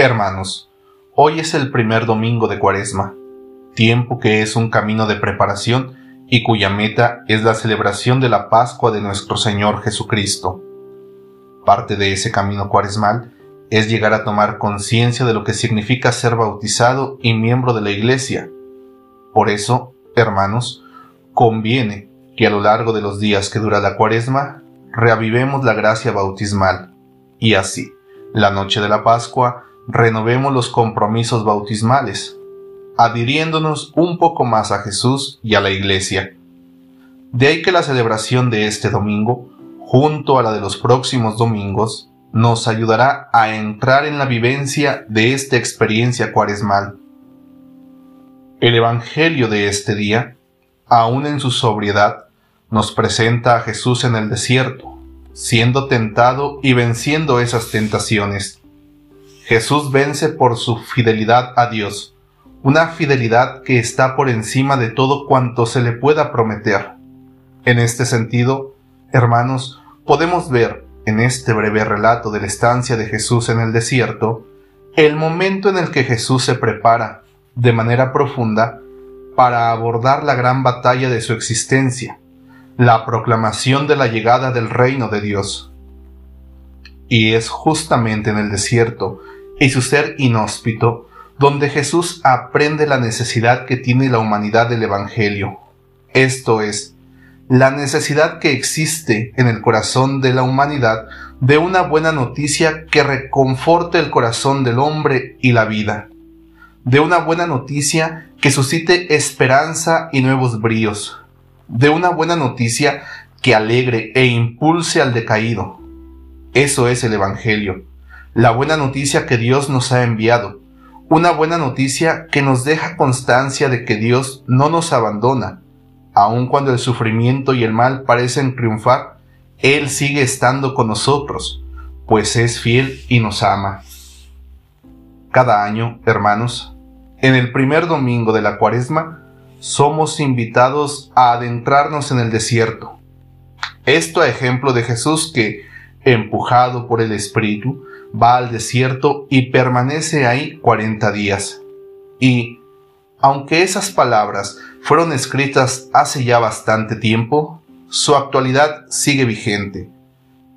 Hermanos, hoy es el primer domingo de Cuaresma, tiempo que es un camino de preparación y cuya meta es la celebración de la Pascua de nuestro Señor Jesucristo. Parte de ese camino cuaresmal es llegar a tomar conciencia de lo que significa ser bautizado y miembro de la Iglesia. Por eso, hermanos, conviene que a lo largo de los días que dura la Cuaresma reavivemos la gracia bautismal y así, la noche de la Pascua, renovemos los compromisos bautismales, adhiriéndonos un poco más a Jesús y a la Iglesia. De ahí que la celebración de este domingo, junto a la de los próximos domingos, nos ayudará a entrar en la vivencia de esta experiencia cuaresmal. El Evangelio de este día, aun en su sobriedad, nos presenta a Jesús en el desierto, siendo tentado y venciendo esas tentaciones. Jesús vence por su fidelidad a Dios, una fidelidad que está por encima de todo cuanto se le pueda prometer. En este sentido, hermanos, podemos ver en este breve relato de la estancia de Jesús en el desierto, el momento en el que Jesús se prepara, de manera profunda, para abordar la gran batalla de su existencia, la proclamación de la llegada del reino de Dios. Y es justamente en el desierto y su ser inhóspito, donde Jesús aprende la necesidad que tiene la humanidad del Evangelio. Esto es, la necesidad que existe en el corazón de la humanidad de una buena noticia que reconforte el corazón del hombre y la vida, de una buena noticia que suscite esperanza y nuevos bríos, de una buena noticia que alegre e impulse al decaído. Eso es el Evangelio la buena noticia que Dios nos ha enviado, una buena noticia que nos deja constancia de que Dios no nos abandona, aun cuando el sufrimiento y el mal parecen triunfar, Él sigue estando con nosotros, pues es fiel y nos ama. Cada año, hermanos, en el primer domingo de la cuaresma, somos invitados a adentrarnos en el desierto. Esto a ejemplo de Jesús que, empujado por el Espíritu, va al desierto y permanece ahí cuarenta días. Y, aunque esas palabras fueron escritas hace ya bastante tiempo, su actualidad sigue vigente.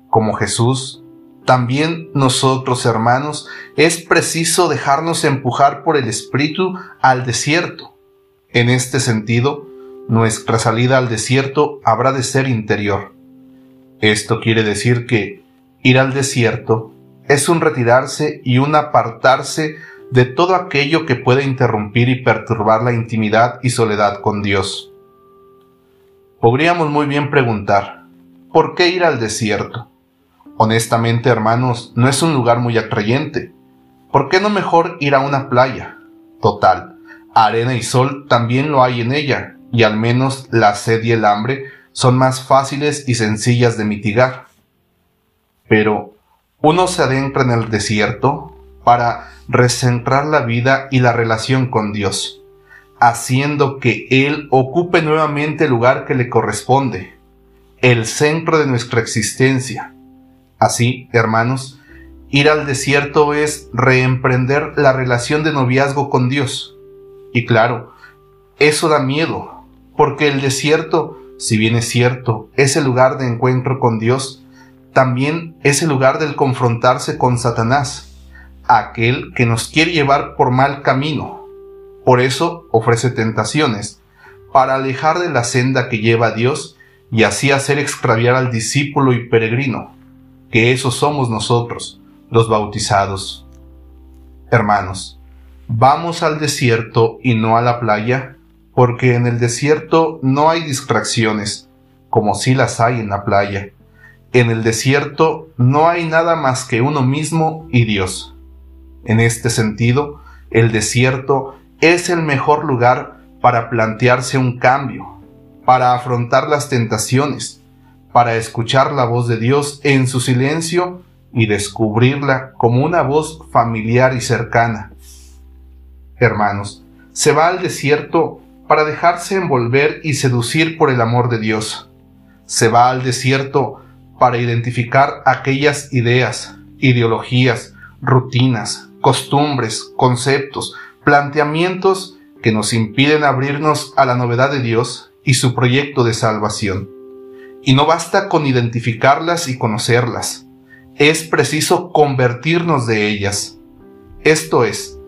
Como Jesús, también nosotros, hermanos, es preciso dejarnos empujar por el Espíritu al desierto. En este sentido, nuestra salida al desierto habrá de ser interior. Esto quiere decir que ir al desierto es un retirarse y un apartarse de todo aquello que pueda interrumpir y perturbar la intimidad y soledad con Dios. Podríamos muy bien preguntar, ¿por qué ir al desierto? Honestamente, hermanos, no es un lugar muy atrayente. ¿Por qué no mejor ir a una playa? Total, arena y sol también lo hay en ella, y al menos la sed y el hambre son más fáciles y sencillas de mitigar. Pero, uno se adentra en el desierto para recentrar la vida y la relación con Dios, haciendo que Él ocupe nuevamente el lugar que le corresponde, el centro de nuestra existencia. Así, hermanos, ir al desierto es reemprender la relación de noviazgo con Dios. Y claro, eso da miedo, porque el desierto, si bien es cierto, es el lugar de encuentro con Dios, también es el lugar del confrontarse con Satanás, aquel que nos quiere llevar por mal camino. Por eso ofrece tentaciones, para alejar de la senda que lleva a Dios y así hacer extraviar al discípulo y peregrino, que eso somos nosotros, los bautizados. Hermanos, vamos al desierto y no a la playa, porque en el desierto no hay distracciones, como si las hay en la playa en el desierto no hay nada más que uno mismo y Dios. En este sentido, el desierto es el mejor lugar para plantearse un cambio, para afrontar las tentaciones, para escuchar la voz de Dios en su silencio y descubrirla como una voz familiar y cercana. Hermanos, se va al desierto para dejarse envolver y seducir por el amor de Dios. Se va al desierto para identificar aquellas ideas, ideologías, rutinas, costumbres, conceptos, planteamientos que nos impiden abrirnos a la novedad de Dios y su proyecto de salvación. Y no basta con identificarlas y conocerlas, es preciso convertirnos de ellas. Esto es,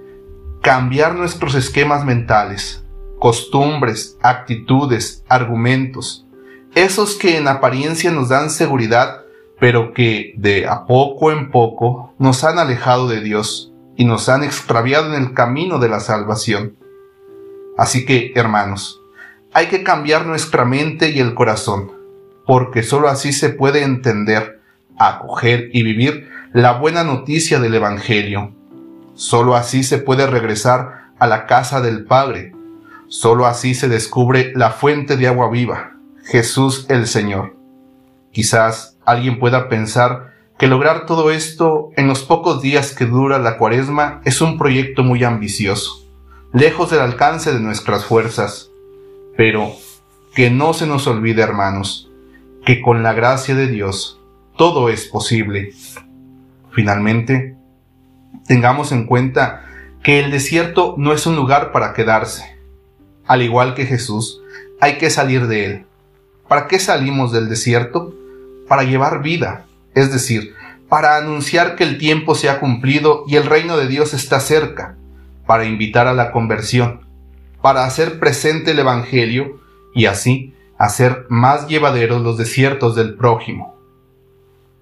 cambiar nuestros esquemas mentales, costumbres, actitudes, argumentos, esos que en apariencia nos dan seguridad, pero que de a poco en poco nos han alejado de Dios y nos han extraviado en el camino de la salvación. Así que, hermanos, hay que cambiar nuestra mente y el corazón, porque sólo así se puede entender, acoger y vivir la buena noticia del Evangelio. Sólo así se puede regresar a la casa del Padre. Sólo así se descubre la fuente de agua viva, Jesús el Señor. Quizás alguien pueda pensar que lograr todo esto en los pocos días que dura la cuaresma es un proyecto muy ambicioso, lejos del alcance de nuestras fuerzas. Pero que no se nos olvide, hermanos, que con la gracia de Dios todo es posible. Finalmente, tengamos en cuenta que el desierto no es un lugar para quedarse. Al igual que Jesús, hay que salir de él. ¿Para qué salimos del desierto? Para llevar vida, es decir, para anunciar que el tiempo se ha cumplido y el reino de Dios está cerca, para invitar a la conversión, para hacer presente el Evangelio y así hacer más llevaderos los desiertos del prójimo.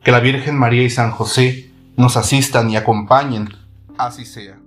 Que la Virgen María y San José nos asistan y acompañen, así sea.